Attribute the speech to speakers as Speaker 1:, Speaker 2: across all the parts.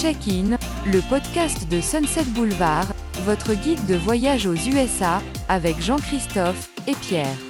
Speaker 1: Check-in, le podcast de Sunset Boulevard, votre guide de voyage aux USA, avec Jean-Christophe et Pierre.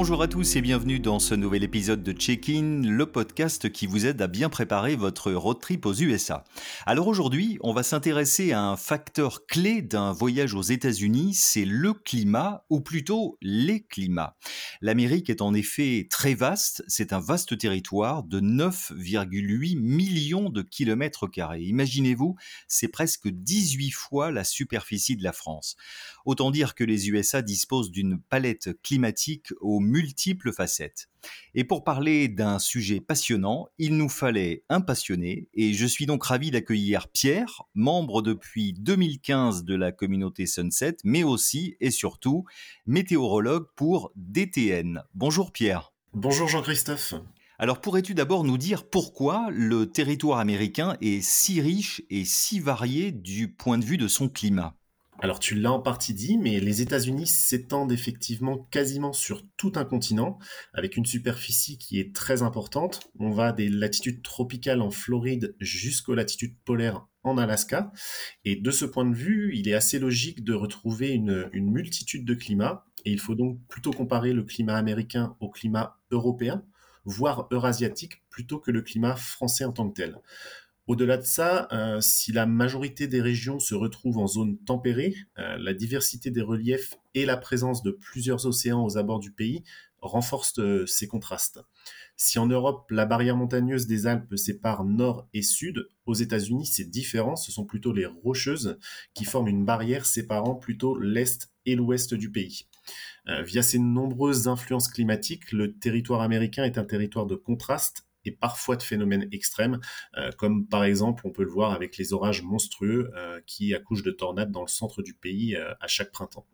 Speaker 2: Bonjour à tous et bienvenue dans ce nouvel épisode de Check-in, le podcast qui vous aide à bien préparer votre road trip aux USA. Alors aujourd'hui, on va s'intéresser à un facteur clé d'un voyage aux États-Unis, c'est le climat, ou plutôt les climats. L'Amérique est en effet très vaste, c'est un vaste territoire de 9,8 millions de kilomètres carrés. Imaginez-vous, c'est presque 18 fois la superficie de la France. Autant dire que les USA disposent d'une palette climatique aux multiples facettes. Et pour parler d'un sujet passionnant, il nous fallait un passionné, et je suis donc ravi d'accueillir Pierre, membre depuis 2015 de la communauté Sunset, mais aussi et surtout météorologue pour DTN. Bonjour Pierre.
Speaker 3: Bonjour Jean-Christophe.
Speaker 2: Alors pourrais-tu d'abord nous dire pourquoi le territoire américain est si riche et si varié du point de vue de son climat?
Speaker 3: Alors tu l'as en partie dit, mais les États-Unis s'étendent effectivement quasiment sur tout un continent, avec une superficie qui est très importante. On va des latitudes tropicales en Floride jusqu'aux latitudes polaires en Alaska. Et de ce point de vue, il est assez logique de retrouver une, une multitude de climats. Et il faut donc plutôt comparer le climat américain au climat européen, voire eurasiatique, plutôt que le climat français en tant que tel. Au-delà de ça, euh, si la majorité des régions se retrouvent en zone tempérée, euh, la diversité des reliefs et la présence de plusieurs océans aux abords du pays renforcent euh, ces contrastes. Si en Europe, la barrière montagneuse des Alpes sépare nord et sud, aux États-Unis, c'est différent, ce sont plutôt les rocheuses qui forment une barrière séparant plutôt l'est et l'ouest du pays. via ces nombreuses influences climatiques, le territoire américain est un territoire de contraste et parfois de phénomènes extrêmes, euh, comme par exemple on peut le voir avec les orages monstrueux euh, qui accouchent de tornades dans le centre du pays euh, à chaque printemps.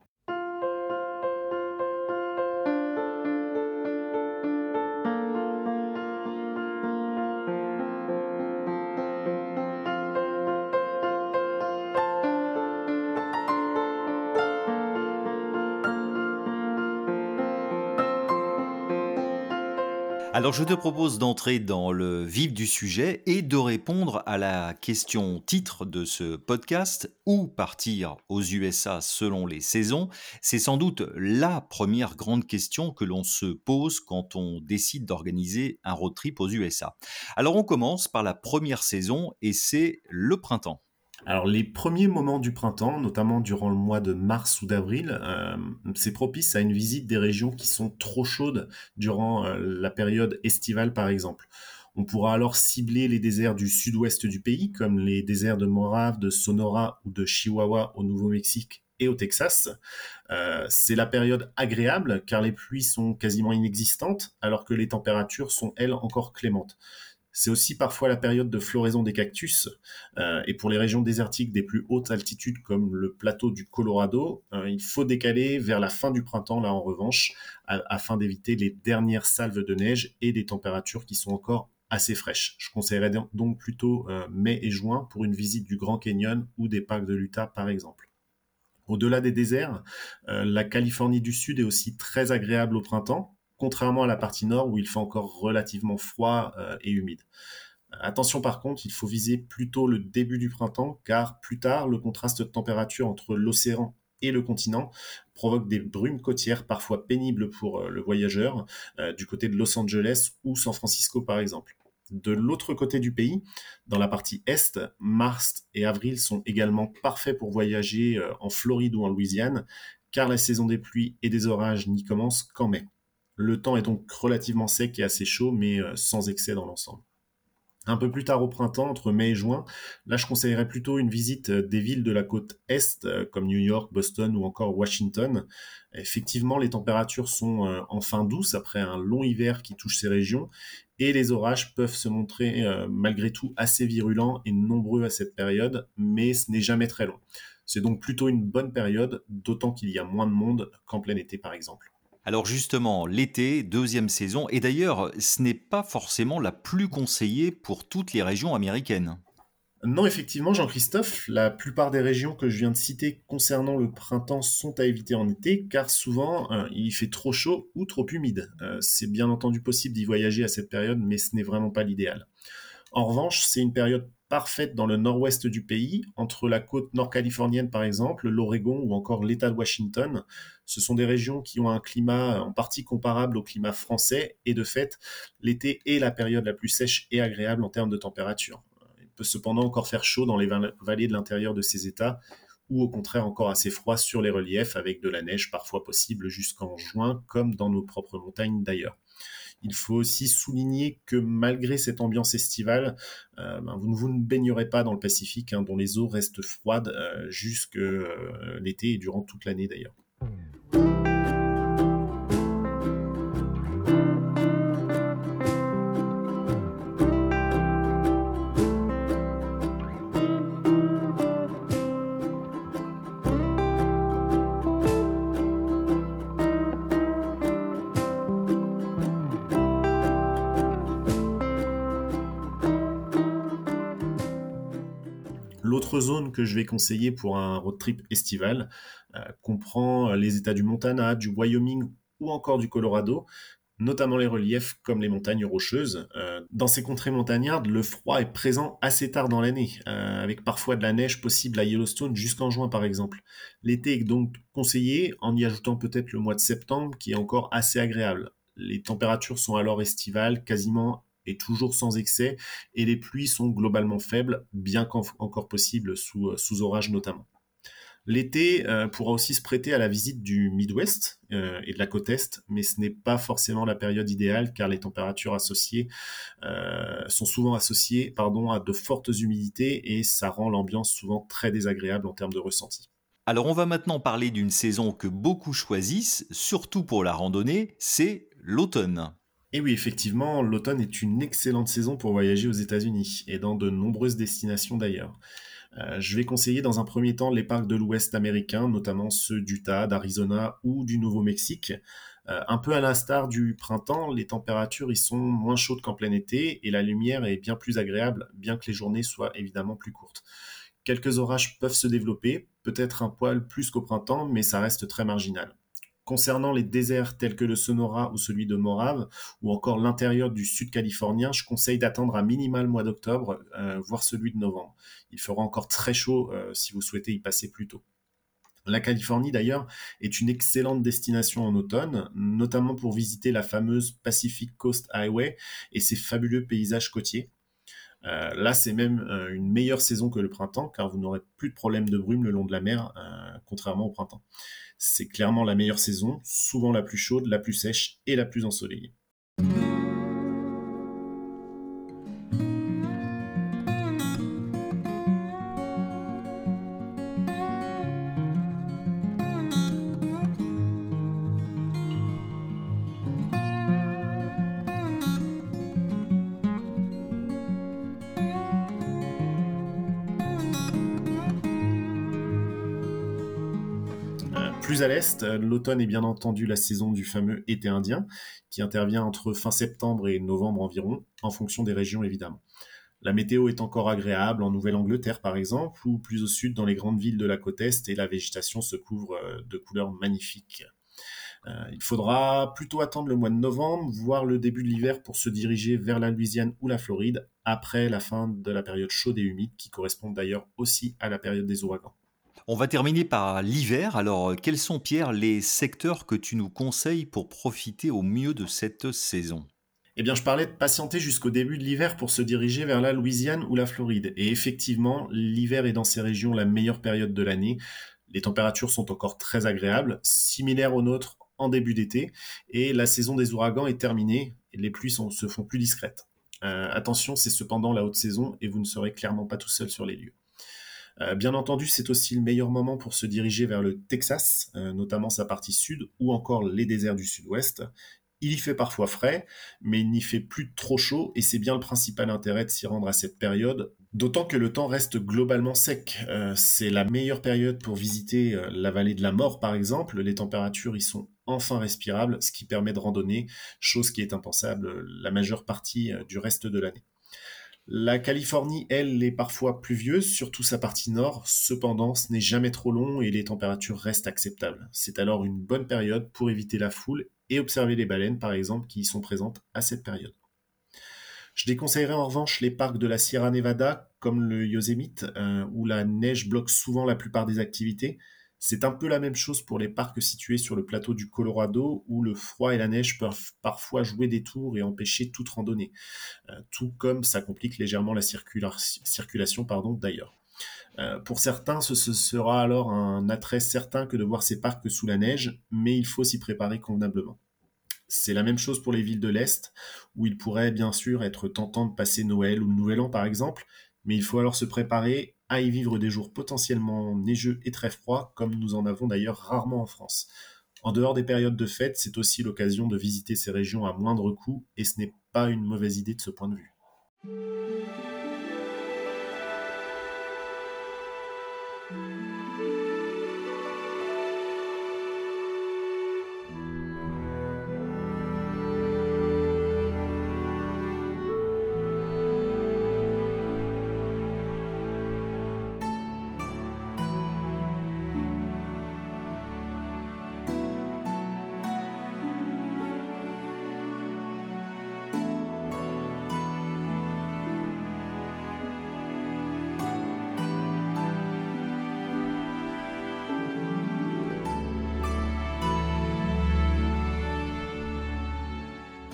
Speaker 2: Alors je te propose d'entrer dans le vif du sujet et de répondre à la question titre de ce podcast, où partir aux USA selon les saisons? C'est sans doute la première grande question que l'on se pose quand on décide d'organiser un road trip aux USA. Alors on commence par la première saison et c'est le printemps.
Speaker 3: Alors les premiers moments du printemps, notamment durant le mois de mars ou d'avril, euh, c'est propice à une visite des régions qui sont trop chaudes durant euh, la période estivale par exemple. On pourra alors cibler les déserts du sud-ouest du pays, comme les déserts de Morave, de Sonora ou de Chihuahua au Nouveau-Mexique et au Texas. Euh, c'est la période agréable car les pluies sont quasiment inexistantes alors que les températures sont elles encore clémentes. C'est aussi parfois la période de floraison des cactus. Euh, et pour les régions désertiques des plus hautes altitudes comme le plateau du Colorado, euh, il faut décaler vers la fin du printemps, là en revanche, afin d'éviter les dernières salves de neige et des températures qui sont encore assez fraîches. Je conseillerais donc plutôt euh, mai et juin pour une visite du Grand Canyon ou des parcs de l'Utah par exemple. Au-delà des déserts, la Californie du Sud est aussi très agréable au printemps, contrairement à la partie nord où il fait encore relativement froid euh, et humide. Attention par contre, il faut viser plutôt le début du printemps car plus tard, le contraste de température entre l'océan et le continent provoque des brumes côtières parfois pénibles pour euh, le voyageur euh, du côté de Los Angeles ou San Francisco par exemple. De l'autre côté du pays, dans la partie est, mars et avril sont également parfaits pour voyager en Floride ou en Louisiane, car la saison des pluies et des orages n'y commence qu'en mai. Le temps est donc relativement sec et assez chaud, mais euh, sans excès dans l'ensemble. Un peu plus tard au printemps, entre mai et juin, là je conseillerais plutôt une visite euh, des villes de la côte est, euh, comme New York, Boston ou encore Washington. Effectivement, les températures sont enfin douces après un long hiver qui touche ces régions, et les orages peuvent se montrer malgré tout assez virulents et nombreux à cette période, mais ce n'est jamais très long. C'est donc plutôt une bonne période, d'autant qu'il y a moins de monde qu'en plein été par exemple.
Speaker 2: Alors justement, l'été, deuxième saison, et d'ailleurs, ce n'est pas forcément la plus conseillée pour toutes les régions américaines.
Speaker 3: Non, effectivement, Jean-Christophe, la plupart des régions que je viens de citer concernant le printemps sont à éviter en été, car souvent euh, il fait trop chaud ou trop humide. Euh, c'est bien entendu possible d'y voyager à cette période, mais ce n'est vraiment pas l'idéal. En revanche, c'est une période parfaite dans le nord-ouest du pays, entre la côte nord-californienne par exemple, l'Oregon ou encore l'État de Washington. Ce sont des régions qui ont un climat en partie comparable au climat français et de fait, l'été est la période la plus sèche et agréable en termes de température. Il peut cependant encore faire chaud dans les vallées de l'intérieur de ces États ou au contraire encore assez froid sur les reliefs avec de la neige parfois possible jusqu'en juin comme dans nos propres montagnes d'ailleurs. Il faut aussi souligner que malgré cette ambiance estivale, euh, ben, vous, ne baignerez pas dans le Pacifique, hein, dont les eaux restent froides euh, jusque euh, l'été et durant toute l'année d'ailleurs. L'autre zone que je vais conseiller pour un road trip estival euh, comprend les États du Montana, du Wyoming ou encore du Colorado, notamment les reliefs comme les montagnes rocheuses. Euh, dans ces contrées montagnardes, le froid est présent assez tard dans l'année, euh, avec parfois de la neige possible à Yellowstone jusqu'en juin par exemple. L'été est donc conseillé en y ajoutant peut-être le mois de septembre qui est encore assez agréable. Les températures sont alors estivales, quasiment et toujours sans excès, et les pluies sont globalement faibles, bien qu'encore possibles sous, euh, sous orage notamment. L'été euh, pourra aussi se prêter à la visite du Midwest euh, et de la côte Est, mais ce n'est pas forcément la période idéale car les températures associées sont souvent associées pardon, à de fortes humidités et ça rend l'ambiance souvent très désagréable en termes de ressenti.
Speaker 2: Alors on va maintenant parler d'une saison que beaucoup choisissent, surtout pour la randonnée, c'est l'automne.
Speaker 3: Et oui, effectivement, l'automne est une excellente saison pour voyager aux États-Unis et dans de nombreuses destinations d'ailleurs. Euh, je vais conseiller dans un premier temps les parcs de l'Ouest américain, notamment ceux d'Utah, d'Arizona ou du Nouveau-Mexique. Euh, un peu à l'instar du printemps, les températures y sont moins chaudes qu'en plein été et la lumière est bien plus agréable, bien que les journées soient évidemment plus courtes. Quelques orages peuvent se développer, peut-être un poil plus qu'au printemps, mais ça reste très marginal. Concernant les déserts tels que le Sonora ou celui de Morave, ou encore l'intérieur du sud californien, je conseille d'attendre à minima le mois d'octobre, euh, voire celui de novembre. Il fera encore très chaud euh, si vous souhaitez y passer plus tôt. La Californie, d'ailleurs, est une excellente destination en automne, notamment pour visiter la fameuse Pacific Coast Highway et ses fabuleux paysages côtiers. Euh, là, c'est même une meilleure saison que le printemps, car vous n'aurez plus de problèmes de brume le long de la mer, contrairement au printemps. C'est clairement la meilleure saison, souvent la plus chaude, la plus sèche et la plus ensoleillée. Plus à l'est, l'automne est bien entendu la saison du fameux été indien, qui intervient entre fin septembre et novembre environ, en fonction des régions évidemment. La météo est encore agréable en Nouvelle-Angleterre par exemple, ou plus au sud dans les grandes villes de la côte est, et la végétation se couvre euh, de couleurs magnifiques. Euh, il faudra plutôt attendre le mois de novembre, voire le début de l'hiver pour se diriger vers la Louisiane ou la Floride, après la fin de la période chaude et humide, qui correspond d'ailleurs aussi à la période des ouragans.
Speaker 2: On va terminer par l'hiver. Alors, euh, quels sont, Pierre, les secteurs que tu nous conseilles pour profiter au mieux de cette saison?
Speaker 3: Eh bien, je parlais de patienter jusqu'au début de l'hiver pour se diriger vers la Louisiane ou la Floride. Et effectivement, l'hiver est dans ces régions la meilleure période de l'année. Les températures sont encore très agréables, similaires aux nôtres en début d'été, et la saison des ouragans est terminée les pluies se font plus discrètes. Euh, attention, c'est cependant la haute saison et vous ne serez clairement pas tout seul sur les lieux. Euh, bien entendu, c'est aussi le meilleur moment pour se diriger vers le Texas, euh, notamment sa partie sud ou encore les déserts du sud-ouest. Il y fait parfois frais, mais il n'y fait plus trop chaud et c'est bien le principal intérêt de s'y rendre à cette période, d'autant que le temps reste globalement sec. Euh, c'est la meilleure période pour visiter la vallée de la mort par exemple, les températures y sont enfin respirables, ce qui permet de randonner, chose qui est impensable la majeure partie du reste de l'année. La Californie, elle, est parfois pluvieuse, surtout sa partie nord. Cependant, ce n'est jamais trop long et les températures restent acceptables. C'est alors une bonne période pour éviter la foule et observer les baleines, par exemple, qui y sont présentes à cette période. Je déconseillerais en revanche les parcs de la Sierra Nevada, comme le Yosemite, euh, où la neige bloque souvent la plupart des activités. C'est un peu la même chose pour les parcs situés sur le plateau du Colorado, où le froid et la neige peuvent parfois jouer des tours et empêcher toute randonnée, euh, tout comme ça complique légèrement la circulation pardon, d'ailleurs. Euh, pour certains, ce, sera alors un attrait certain que de voir ces parcs sous la neige, mais il faut s'y préparer convenablement. C'est la même chose pour les villes de l'Est, où il pourrait bien sûr être tentant de passer Noël ou le Nouvel An par exemple, mais il faut alors se préparer à y vivre des jours potentiellement neigeux et très froids, comme nous en avons d'ailleurs rarement en France. En dehors des périodes de fête, c'est aussi l'occasion de visiter ces régions à moindre coût, et ce n'est pas une mauvaise idée de ce point de vue.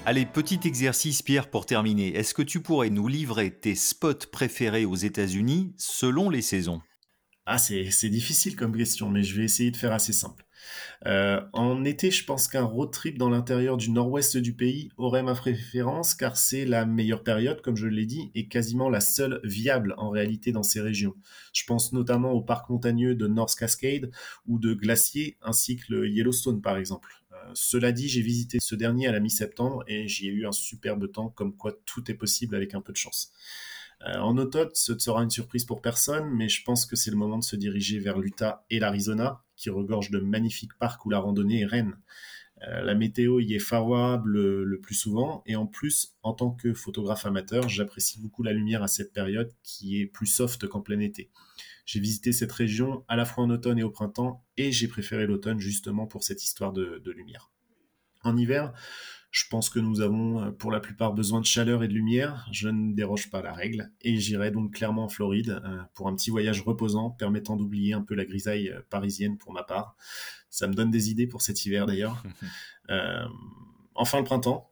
Speaker 2: Allez, petit exercice, Pierre, pour terminer. Est-ce que tu pourrais nous livrer tes spots préférés aux États-Unis selon les saisons?
Speaker 3: Ah, c'est difficile comme question, mais je vais essayer de faire assez simple. Euh, en été, je pense qu'un road trip dans l'intérieur du nord-ouest du pays aurait ma préférence car c'est la meilleure période, comme je l'ai dit, et quasiment la seule viable en réalité dans ces régions. Je pense notamment au parc montagneux de North Cascade ou de Glacier, ainsi que le Yellowstone par exemple cela dit, j'ai visité ce dernier à la mi-septembre et j'y ai eu un superbe temps, comme quoi tout est possible avec un peu de chance. Euh, en automne, ce sera une surprise pour personne, mais je pense que c'est le moment de se diriger vers l'Utah et l'Arizona, qui regorgent de magnifiques parcs où la randonnée est reine. Euh, la météo y est favorable le plus souvent, et en plus, en tant que photographe amateur, j'apprécie beaucoup la lumière à cette période qui est plus soft qu'en plein été. J'ai visité cette région à la fois en automne et au printemps, et j'ai préféré l'automne justement pour cette histoire de, lumière. En hiver, je pense que nous avons euh, pour la plupart besoin de chaleur et de lumière. Je ne déroge pas à la règle et j'irai donc clairement en Floride euh, pour un petit voyage reposant permettant d'oublier un peu la grisaille euh, parisienne pour ma part. Ça me donne des idées pour cet hiver d'ailleurs. enfin le printemps,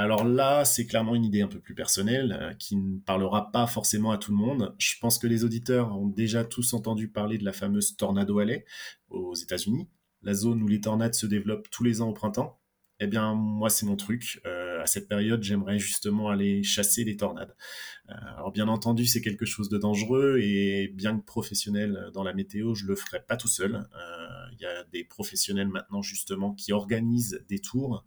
Speaker 3: alors là, c'est clairement une idée un peu plus personnelle euh, qui ne parlera pas forcément à tout le monde. Je pense que les auditeurs ont déjà tous entendu parler de la fameuse Tornado Alley aux États-Unis, la zone où les tornades se développent tous les ans au printemps. Eh bien, moi, c'est mon truc. Euh, à cette période, j'aimerais justement aller chasser les tornades. Euh, alors, bien entendu, c'est quelque chose de dangereux et bien que professionnel dans la météo, je le ferai pas tout seul. Il y a des professionnels maintenant justement qui organisent des tours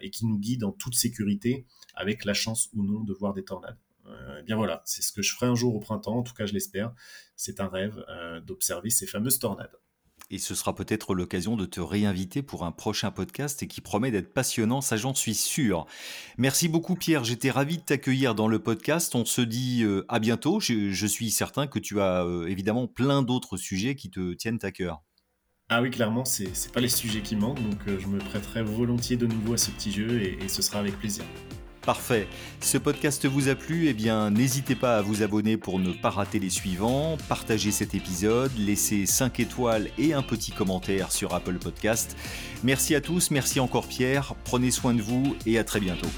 Speaker 3: et qui nous guident en toute sécurité, avec la chance ou non de voir des tornades. Eh bien voilà, c'est ce que je ferai un jour au printemps, en tout cas je l'espère. C'est un rêve d'observer ces fameuses tornades.
Speaker 2: Et ce sera peut-être l'occasion de te réinviter pour un prochain podcast et qui promet d'être passionnant, ça j'en suis sûr. Merci beaucoup Pierre, j'étais ravi de t'accueillir dans le podcast. On se dit euh, à bientôt. Je, suis certain que tu as euh, évidemment plein d'autres sujets qui te tiennent à cœur.
Speaker 3: Ah oui, clairement, c'est pas les sujets qui manquent, donc euh, je me prêterai volontiers de nouveau à ce petit jeu et ce sera avec plaisir.
Speaker 2: Parfait. Ce podcast vous a plu Eh bien, n'hésitez pas à vous abonner pour ne pas rater les suivants, partagez cet épisode, laissez 5 étoiles et un petit commentaire sur Apple Podcast. Merci à tous, merci encore Pierre, prenez soin de vous et à très bientôt.